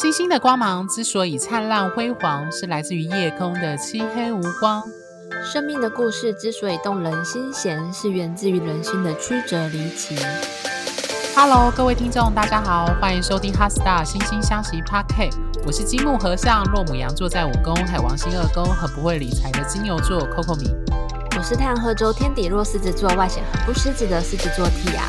星星的光芒之所以灿烂辉煌，是来自于夜空的漆黑无光。生命的故事之所以动人心弦，是源自于人心的曲折离奇。Hello，各位听众，大家好，欢迎收听《HeartStar 心星相惜 Podcast》。我是金木和尚、落母羊座在五宫，海王星二宫，很不会理财的金牛座 Coco 米。我是太阳合周天底落狮子座，外显很不狮子的狮子座 Tia。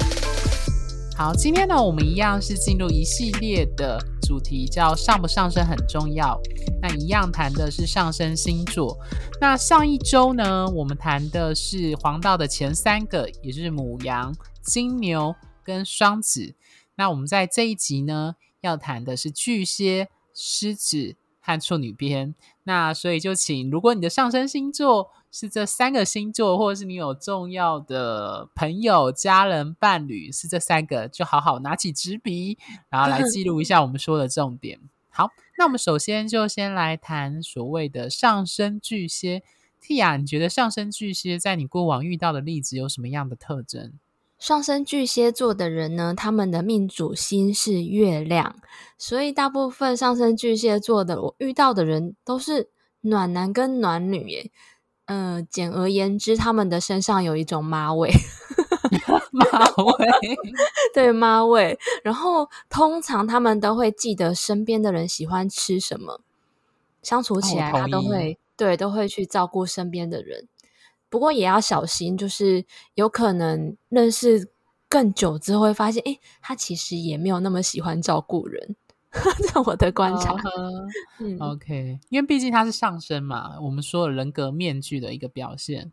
好，今天呢，我们一样是进入一系列的主题，叫上不上升很重要。那一样谈的是上升星座。那上一周呢，我们谈的是黄道的前三个，也就是母羊、金牛跟双子。那我们在这一集呢，要谈的是巨蟹、狮子和处女边。那所以就请，如果你的上升星座，是这三个星座，或者是你有重要的朋友、家人、伴侣，是这三个，就好好拿起纸笔，然后来记录一下我们说的重点。好，那我们首先就先来谈所谓的上升巨蟹。Tia，你觉得上升巨蟹在你过往遇到的例子有什么样的特征？上升巨蟹座的人呢，他们的命主星是月亮，所以大部分上升巨蟹座的我遇到的人都是暖男跟暖女耶。嗯、呃，简而言之，他们的身上有一种妈味，妈味，对妈味。然后通常他们都会记得身边的人喜欢吃什么，相处起来他都会对都会去照顾身边的人。不过也要小心，就是有可能认识更久之后会发现，诶，他其实也没有那么喜欢照顾人。在我的观察，嗯，OK，因为毕竟它是上升嘛，我们说的人格面具的一个表现。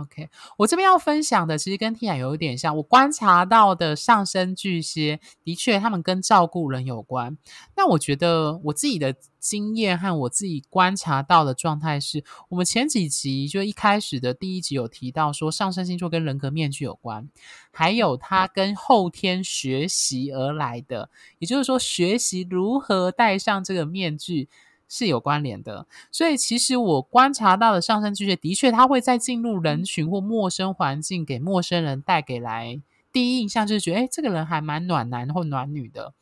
OK，我这边要分享的其实跟 Tia 有一点像。我观察到的上升巨蟹，的确他们跟照顾人有关。那我觉得我自己的经验和我自己观察到的状态是，我们前几集就一开始的第一集有提到说，上升星座跟人格面具有关，还有它跟后天学习而来的，也就是说，学习如何戴上这个面具。是有关联的，所以其实我观察到的上升巨蟹，的确他会在进入人群或陌生环境，给陌生人带给来第一印象就是觉得，哎，这个人还蛮暖男或暖女的。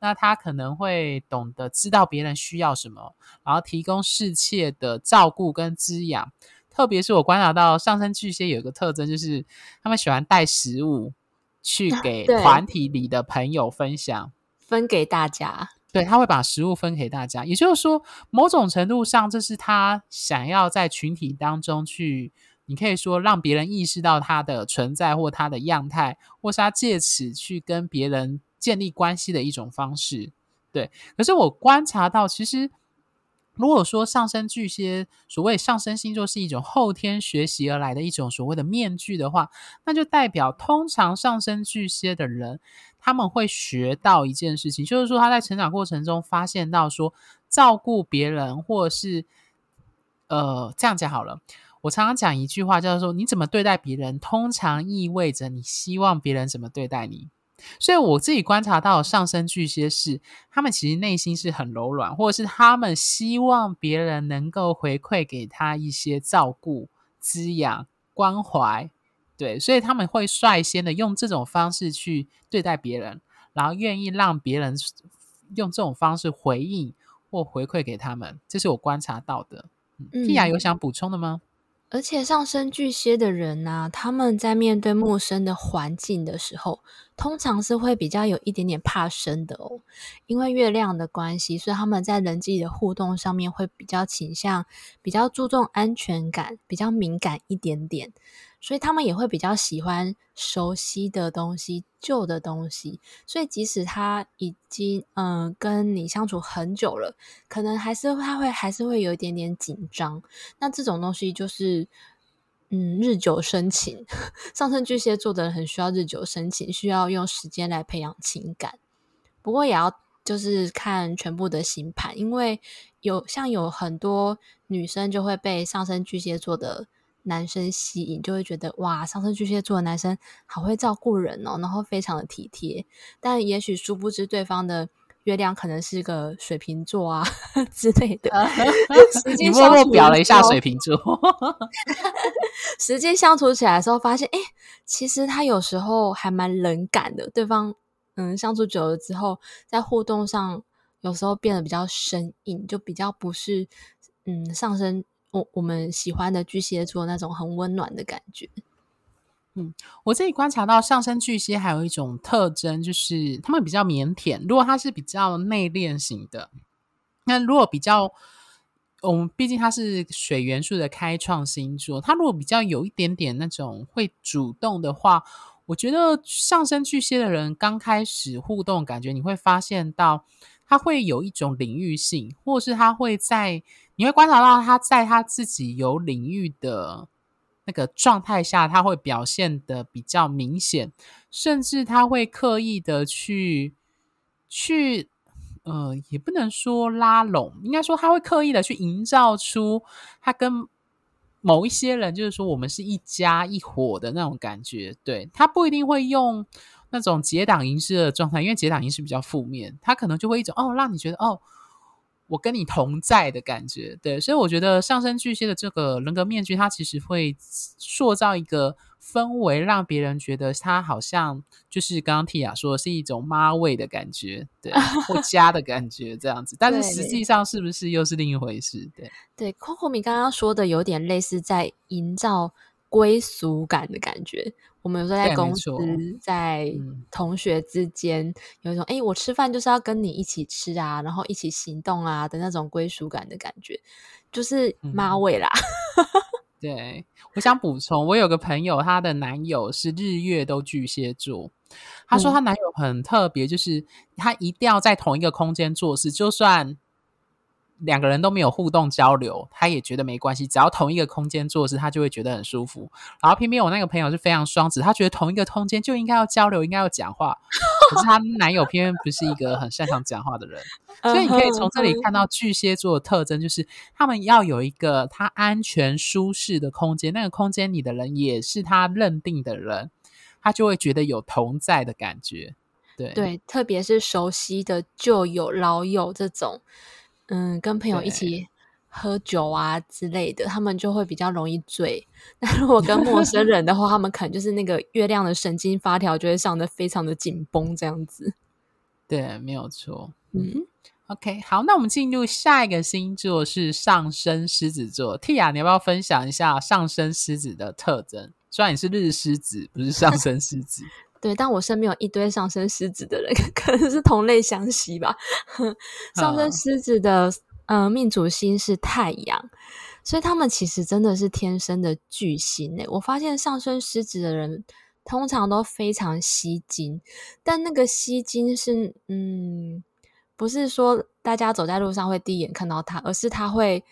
那他可能会懂得知道别人需要什么，然后提供适切的照顾跟滋养。特别是我观察到上升巨蟹有一个特征，就是他们喜欢带食物去给团体里的朋友分享，分给大家。对，他会把食物分给大家，也就是说，某种程度上，这是他想要在群体当中去，你可以说让别人意识到他的存在或他的样态，或是他借此去跟别人建立关系的一种方式。对，可是我观察到，其实。如果说上升巨蟹，所谓上升星座是一种后天学习而来的一种所谓的面具的话，那就代表通常上升巨蟹的人，他们会学到一件事情，就是说他在成长过程中发现到说，照顾别人或者是呃这样讲好了，我常常讲一句话，叫做你怎么对待别人，通常意味着你希望别人怎么对待你。所以我自己观察到上升巨蟹是，他们其实内心是很柔软，或者是他们希望别人能够回馈给他一些照顾、滋养、关怀，对，所以他们会率先的用这种方式去对待别人，然后愿意让别人用这种方式回应或回馈给他们，这是我观察到的。嗯，Tia 有想补充的吗？而且上升巨蟹的人呢、啊，他们在面对陌生的环境的时候，通常是会比较有一点点怕生的哦。因为月亮的关系，所以他们在人际的互动上面会比较倾向，比较注重安全感，比较敏感一点点。所以他们也会比较喜欢熟悉的东西、旧的东西。所以即使他已经嗯、跟你相处很久了，可能还是他会还是会有一点点紧张。那这种东西就是嗯日久生情。上升巨蟹座的人很需要日久生情，需要用时间来培养情感。不过也要就是看全部的星盘，因为有像有很多女生就会被上升巨蟹座的。男生吸引就会觉得哇，上升巨蟹座的男生好会照顾人哦，然后非常的体贴。但也许殊不知对方的月亮可能是个水瓶座啊 之类的。你默默表了一下水瓶座，实际相处起来的时候发现，哎，其实他有时候还蛮冷感的。对方嗯，相处久了之后，在互动上有时候变得比较生硬，就比较不是嗯上升我我们喜欢的巨蟹座那种很温暖的感觉。嗯，我这里观察到上升巨蟹还有一种特征，就是他们比较腼腆。如果他是比较内敛型的，那如果比较，我们毕竟他是水元素的开创星座，他如果比较有一点点那种会主动的话。我觉得上升巨蟹的人刚开始互动，感觉你会发现到他会有一种领域性，或是他会在你会观察到他在他自己有领域的那个状态下，他会表现得比较明显，甚至他会刻意的去去呃，也不能说拉拢，应该说他会刻意的去营造出他跟。某一些人就是说，我们是一家一伙的那种感觉，对，他不一定会用那种结党营私的状态，因为结党营私比较负面，他可能就会一种哦，让你觉得哦。我跟你同在的感觉，对，所以我觉得上升巨蟹的这个人格面具，它其实会塑造一个氛围，让别人觉得他好像就是刚刚 Tia 说的是一种妈味的感觉，对，或家的感觉这样子。但是实际上是不是又是另一回事？对，对，Coco 米刚刚说的有点类似在营造归属感的感觉。我们有时候在公司、在同学之间，有一种“哎、欸，我吃饭就是要跟你一起吃啊，然后一起行动啊”的那种归属感的感觉，就是妈味啦。嗯、对，我想补充，我有个朋友，她的男友是日月都巨蟹座，她说她男友很特别，就是他一定要在同一个空间做事，就算。两个人都没有互动交流，他也觉得没关系，只要同一个空间做事，他就会觉得很舒服。然后偏偏我那个朋友是非常双子，他觉得同一个空间就应该要交流，应该要讲话。可是她男友偏偏不是一个很擅长讲话的人，所以你可以从这里看到巨蟹座的特征，就是他们要有一个他安全舒适的空间，那个空间里的人也是他认定的人，他就会觉得有同在的感觉。对对，特别是熟悉的旧友、老友这种。嗯，跟朋友一起喝酒啊之类的，他们就会比较容易醉。那如果跟陌生人的话，他们可能就是那个月亮的神经发条就会上得非常的紧绷，这样子。对，没有错。嗯，OK，好，那我们进入下一个星座是上升狮子座。Tia，你要不要分享一下上升狮子的特征？虽然你是日狮子，不是上升狮子。对，但我身边有一堆上升狮子的人，可能是同类相吸吧。上升狮子的呃命主星是太阳，所以他们其实真的是天生的巨星诶。我发现上升狮子的人通常都非常吸睛，但那个吸睛是嗯，不是说大家走在路上会第一眼看到他，而是他会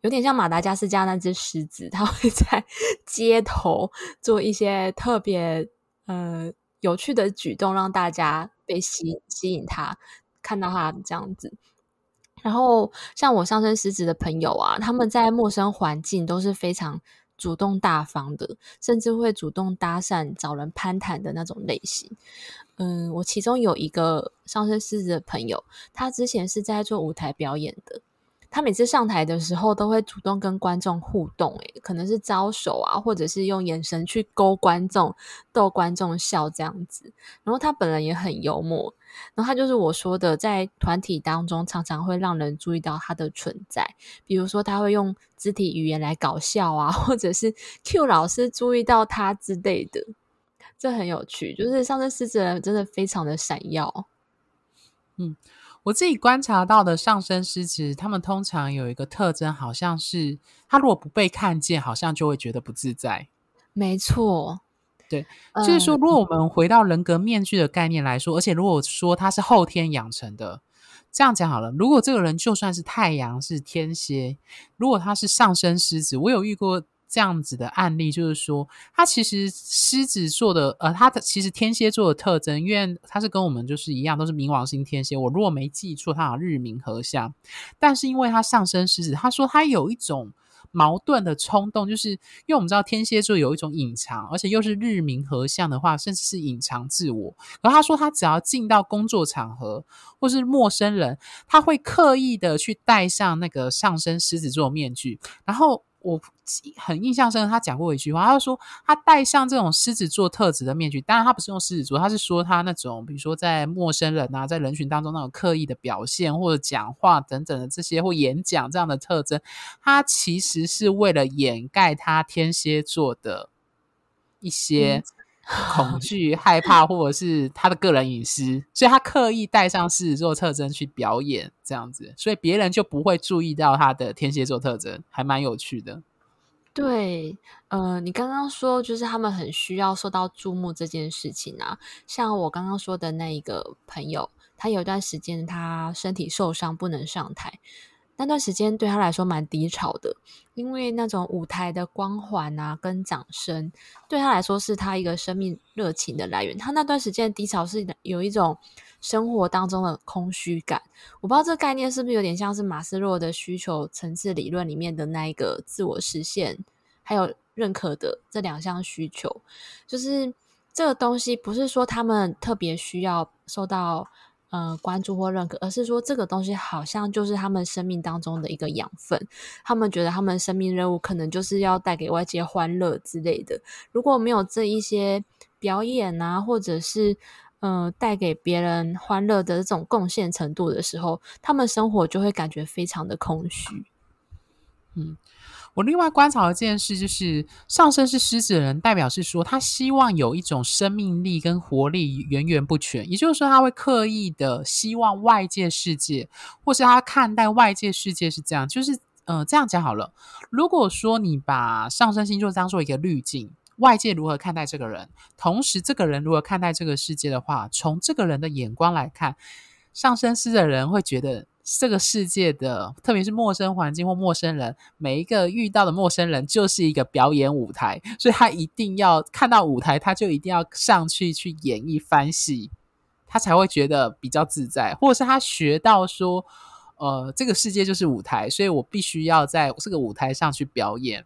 有点像马达加斯加那只狮子，他会在 街头做一些特别呃。有趣的举动让大家被吸吸引他，看到他这样子。然后像我上升狮子的朋友啊，他们在陌生环境都是非常主动大方的，甚至会主动搭讪、找人攀谈的那种类型。嗯，我其中有一个上升狮子的朋友，他之前是在做舞台表演的。他每次上台的时候都会主动跟观众互动，诶，可能是招手啊，或者是用眼神去勾观众，逗观众笑这样子。然后他本人也很幽默，然后他就是我说的，在团体当中常常会让人注意到他的存在，比如说他会用肢体语言来搞笑啊，或者是 Q 老师注意到他之类的，这很有趣。就是上升狮子人真的非常的闪耀，嗯。我自己观察到的上升狮子，他们通常有一个特征，好像是他如果不被看见，好像就会觉得不自在。没错，对，就是说，如果我们回到人格面具的概念来说，而且如果说他是后天养成的，这样讲好了，如果这个人就算是太阳是天蝎，如果他是上升狮子，我有遇过。这样子的案例就是说，他其实狮子座的，呃，他的其实天蝎座的特征，因为他是跟我们就是一样，都是冥王星天蝎。我如果没记错，他好像日冥合相，但是因为他上升狮子，他说他有一种矛盾的冲动，就是因为我们知道天蝎座有一种隐藏，而且又是日冥合相的话，甚至是隐藏自我。而他说他只要进到工作场合或是陌生人，他会刻意的去戴上那个上升狮子座面具，然后。我很印象深刻，他讲过一句话，他说他戴上这种狮子座特质的面具，当然他不是用狮子座，他是说他那种，比如说在陌生人啊，在人群当中那种刻意的表现或者讲话等等的这些或演讲这样的特征，他其实是为了掩盖他天蝎座的一些恐惧、害怕，或者是他的个人隐私，所以他刻意带上狮子座特征去表演这样子，所以别人就不会注意到他的天蝎座特征，还蛮有趣的。对，呃，你刚刚说就是他们很需要受到注目这件事情啊，像我刚刚说的那一个朋友，他有一段时间他身体受伤不能上台，那段时间对他来说蛮低潮的，因为那种舞台的光环啊跟掌声，对他来说是他一个生命热情的来源，他那段时间低潮是有一种。生活当中的空虚感，我不知道这个概念是不是有点像是马斯洛的需求层次理论里面的那一个自我实现，还有认可的这两项需求。就是这个东西不是说他们特别需要受到呃关注或认可，而是说这个东西好像就是他们生命当中的一个养分。他们觉得他们生命任务可能就是要带给外界欢乐之类的。如果没有这一些表演啊，或者是嗯、带给别人欢乐的这种贡献程度的时候，他们生活就会感觉非常的空虚。嗯，我另外观察一件事，就是上升是狮子的人，代表是说他希望有一种生命力跟活力源源不绝，也就是说他会刻意的希望外界世界，或是他看待外界世界是这样，就是呃这样讲好了。如果说你把上升星座当做一个滤镜。外界如何看待这个人，同时这个人如何看待这个世界的话，从这个人的眼光来看，上升狮的人会觉得这个世界的，特别是陌生环境或陌生人，每一个遇到的陌生人就是一个表演舞台，所以他一定要看到舞台，他就一定要上去去演一番戏，他才会觉得比较自在，或者是他学到说，呃，这个世界就是舞台，所以我必须要在这个舞台上去表演。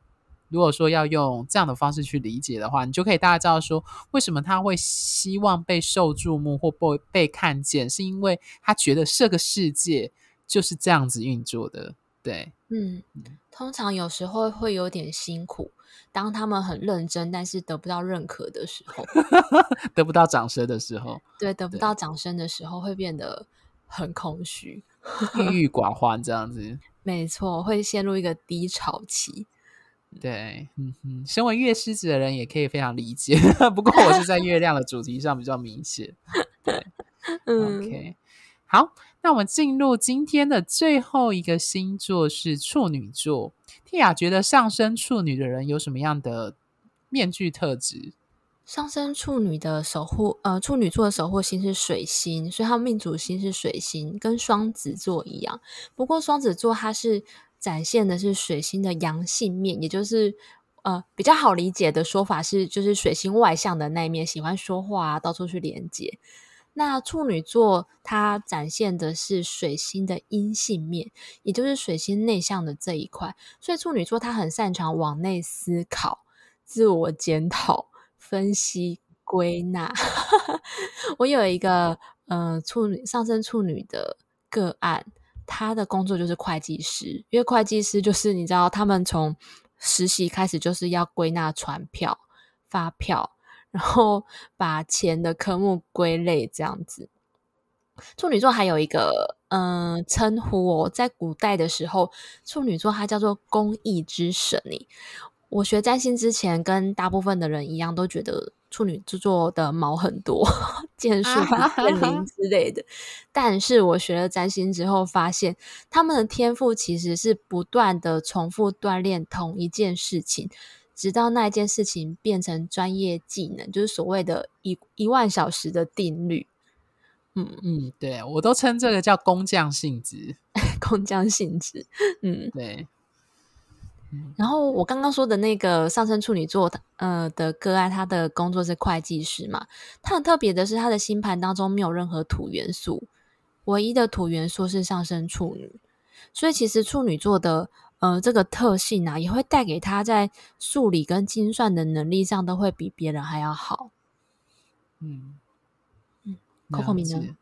如果说要用这样的方式去理解的话，你就可以大概知道说，为什么他会希望被受注目或被被看见，是因为他觉得这个世界就是这样子运作的。对，嗯，通常有时候会有点辛苦，当他们很认真，但是得不到认可的时候，得不到掌声的时候，对，得不到掌声的时候会变得很空虚、郁郁寡欢这样子。没错，会陷入一个低潮期。对，嗯哼，身为月狮子的人也可以非常理解。不过我是在月亮的主题上比较明显。对，嗯，OK，好，那我们进入今天的最后一个星座是处女座。蒂亚觉得上升处女的人有什么样的面具特质？上升处女的守护，呃，处女座的守护星是水星，所以他命主星是水星，跟双子座一样。不过双子座它是。展现的是水星的阳性面，也就是呃比较好理解的说法是，就是水星外向的那一面，喜欢说话啊，到处去连接。那处女座它展现的是水星的阴性面，也就是水星内向的这一块。所以处女座它很擅长往内思考、自我检讨、分析、归纳。我有一个呃处女上升处女的个案。他的工作就是会计师，因为会计师就是你知道，他们从实习开始就是要归纳传票、发票，然后把钱的科目归类这样子。处女座还有一个嗯、呃、称呼哦，在古代的时候，处女座它叫做公益之神。我学占星之前，跟大部分的人一样，都觉得。处女座的毛很多，剑术、剑灵之类的。但是我学了占星之后，发现他们的天赋其实是不断的重复锻炼同一件事情，直到那一件事情变成专业技能，就是所谓的一一万小时的定律。嗯嗯，对，我都称这个叫工匠性质，工匠性质。嗯，对。然后我刚刚说的那个上升处女座的呃的个案，他的工作是会计师嘛。他很特别的是，他的星盘当中没有任何土元素，唯一的土元素是上升处女。所以其实处女座的呃这个特性啊，也会带给他在数理跟精算的能力上都会比别人还要好。嗯嗯，Coco 明呢？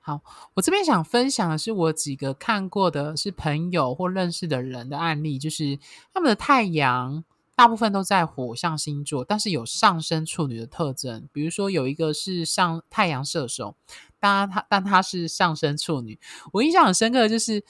好，我这边想分享的是我几个看过的是朋友或认识的人的案例，就是他们的太阳大部分都在火象星座，但是有上升处女的特征。比如说有一个是上太阳射手，当然他但他是上升处女。我印象很深刻的就是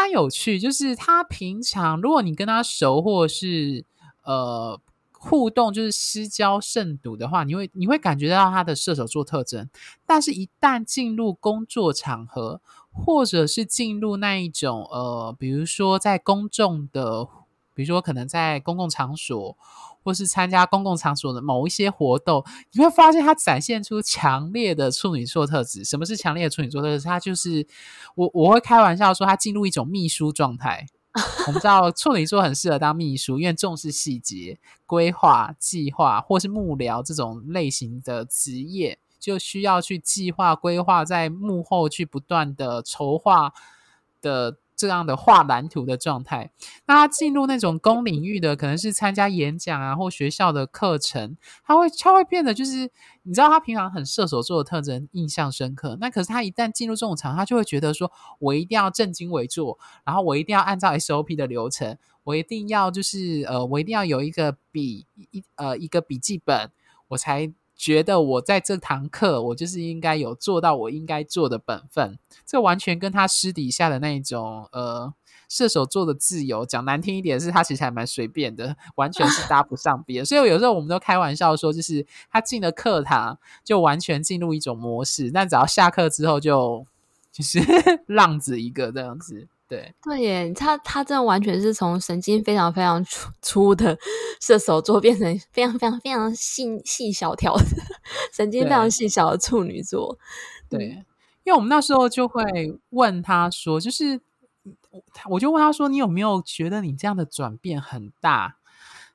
他有趣，就是他平常如果你跟他熟，或是呃。互动就是私交甚笃的话，你会你会感觉到他的射手座特征，但是，一旦进入工作场合，或者是进入那一种呃，比如说在公众的，比如说可能在公共场所，或是参加公共场所的某一些活动，你会发现他展现出强烈的处女座特质。什么是强烈的处女座特质？他就是我我会开玩笑说，他进入一种秘书状态。我们知道处女座很适合当秘书，因为重视细节、规划、计划，或是幕僚这种类型的职业，就需要去计划、规划，在幕后去不断的筹划的。这样的画蓝图的状态，那他进入那种公领域的，可能是参加演讲啊，或学校的课程，他会他会变得就是，你知道他平常很射手座的特征，印象深刻。那可是他一旦进入这种场，他就会觉得说，我一定要正襟危坐，然后我一定要按照 SOP 的流程，我一定要就是呃，我一定要有一个笔一呃一个笔记本，我才。觉得我在这堂课，我就是应该有做到我应该做的本分。这完全跟他私底下的那种呃射手座的自由，讲难听一点是，他其实还蛮随便的，完全是搭不上边。所以有时候我们都开玩笑说，就是他进了课堂就完全进入一种模式，但只要下课之后就就是 浪子一个这样子。对对耶，他他真的完全是从神经非常非常粗粗的射手座变成非常非常非常细细小条的神经非常细小的处女座。对，因为我们那时候就会问他说，就是我就问他说，你有没有觉得你这样的转变很大？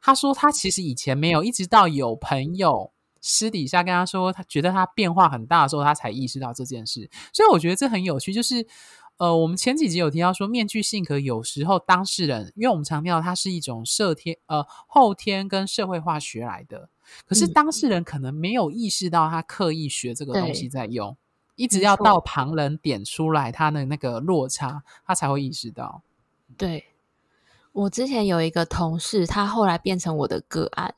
他说他其实以前没有，一直到有朋友私底下跟他说，他觉得他变化很大的时候，他才意识到这件事。所以我觉得这很有趣，就是。呃，我们前几集有提到说，面具性格有时候当事人，因为我们强调它是一种社天呃后天跟社会化学来的，可是当事人可能没有意识到他刻意学这个东西在用，一直要到旁人点出来他的那个落差，他才会意识到。对，我之前有一个同事，他后来变成我的个案，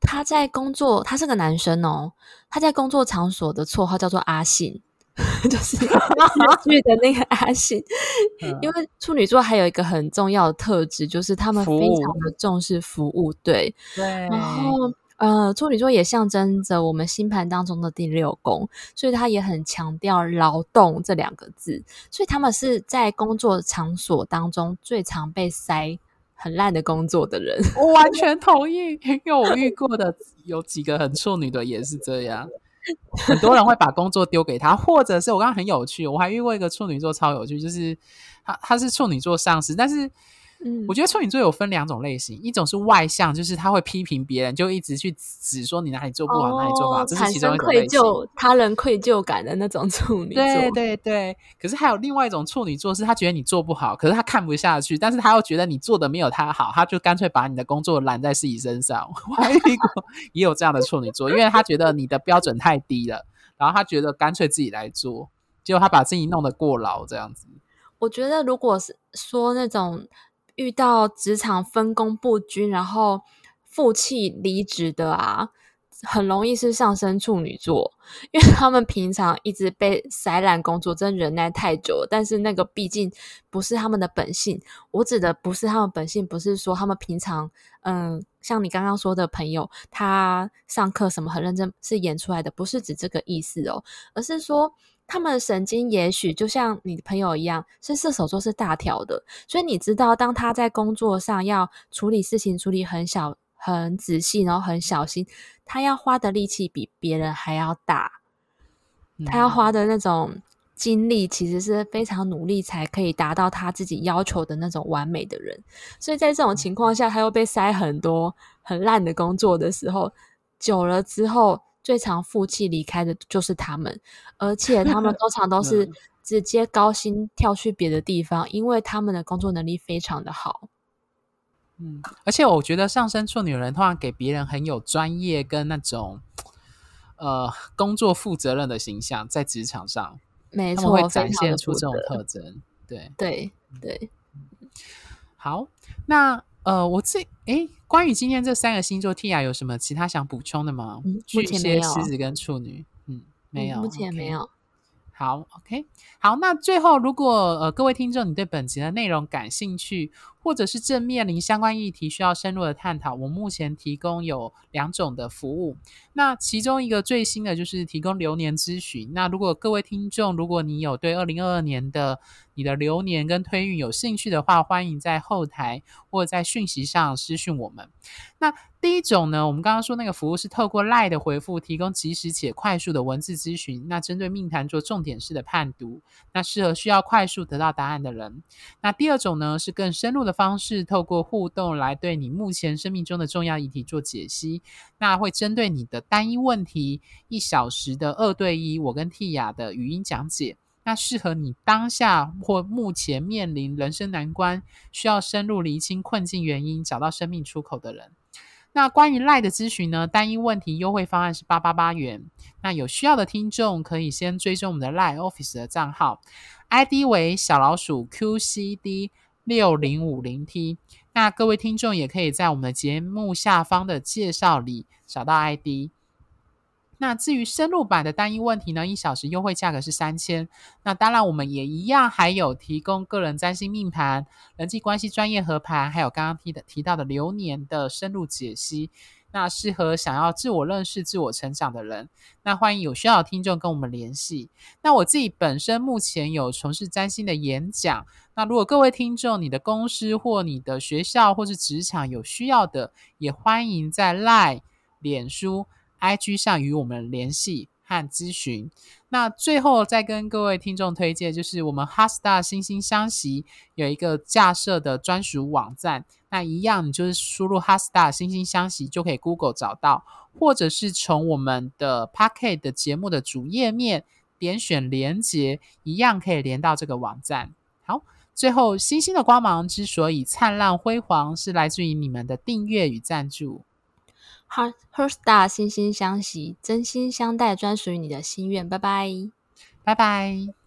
他在工作，他是个男生哦，他在工作场所的绰号叫做阿信。就是剧的那个阿信，因为处女座还有一个很重要的特质，就是他们非常的重视服务，对对。然后呃，处女座也象征着我们星盘当中的第六宫，所以他也很强调劳动这两个字，所以他们是在工作场所当中最常被塞很烂的工作的人。我完全同意，因为我遇过的有几个很处女的也是这样。很多人会把工作丢给他，或者是我刚刚很有趣，我还遇过一个处女座超有趣，就是他他是处女座上司，但是。嗯，我觉得处女座有分两种类型，一种是外向，就是他会批评别人，就一直去指说你哪里做不好，哦、哪里做不好，这是其中一种类型。愧疚，他人愧疚感的那种处女座。对对对，可是还有另外一种处女座，是他觉得你做不好，可是他看不下去，但是他又觉得你做的没有他好，他就干脆把你的工作揽在自己身上。我还遇过也有这样的处女座，因为他觉得你的标准太低了，然后他觉得干脆自己来做，结果他把自己弄得过劳这样子。我觉得如果是说那种。遇到职场分工不均，然后负气离职的啊，很容易是上升处女座，因为他们平常一直被塞懒工作，真忍耐太久。但是那个毕竟不是他们的本性，我指的不是他们本性，不是说他们平常，嗯，像你刚刚说的朋友，他上课什么很认真，是演出来的，不是指这个意思哦，而是说。他们的神经也许就像你的朋友一样，是射手座是大条的，所以你知道，当他在工作上要处理事情，处理很小、很仔细，然后很小心，他要花的力气比别人还要大，他要花的那种精力其实是非常努力才可以达到他自己要求的那种完美的人，所以在这种情况下，他又被塞很多很烂的工作的时候，久了之后。最常负气离开的就是他们，而且他们通常都是直接高薪跳去别的地方，因为他们的工作能力非常的好。嗯，而且我觉得上升处女人通常给别人很有专业跟那种呃工作负责任的形象，在职场上，没错，会展现出这种特征。对对对，好，那呃，我自诶，关于今天这三个星座，Tia 有什么其他想补充的吗？嗯、目前没有。狮子跟处女，嗯，没有，目前没有。Okay 好，OK，好，那最后，如果呃各位听众你对本集的内容感兴趣，或者是正面临相关议题需要深入的探讨，我目前提供有两种的服务。那其中一个最新的就是提供流年咨询。那如果各位听众，如果你有对二零二二年的你的流年跟推运有兴趣的话，欢迎在后台或者在讯息上私讯我们。那第一种呢，我们刚刚说那个服务是透过 lie 的回复，提供及时且快速的文字咨询。那针对命盘做重点式的判读，那适合需要快速得到答案的人。那第二种呢，是更深入的方式，透过互动来对你目前生命中的重要议题做解析。那会针对你的单一问题，一小时的二对一，我跟 Tia 的语音讲解。那适合你当下或目前面临人生难关，需要深入厘清困境原因，找到生命出口的人。那关于 lie 的咨询呢？单一问题优惠方案是八八八元。那有需要的听众可以先追踪我们的 lie Office 的账号，ID 为小老鼠 QCD 六零五零 T。那各位听众也可以在我们的节目下方的介绍里找到 ID。那至于深入版的单一问题呢，一小时优惠价格是三千。那当然，我们也一样还有提供个人占星命盘、人际关系专业合盘，还有刚刚提的提到的流年的深入解析。那适合想要自我认识、自我成长的人。那欢迎有需要的听众跟我们联系。那我自己本身目前有从事占星的演讲。那如果各位听众，你的公司或你的学校或是职场有需要的，也欢迎在 LINE、脸书。IG 上与我们联系和咨询。那最后再跟各位听众推荐，就是我们 HeartStar 心星相惜有一个架设的专属网站。那一样，你就是输入 HeartStar 心星相惜就可以 Google 找到，或者是从我们的 Podcast 的节目的主页面点选连接，一样可以连到这个网站。好，最后星星的光芒之所以灿烂辉煌，是来自于你们的订阅与赞助。Her her star 心心相惜，真心相待，专属于你的心愿。拜拜，拜拜。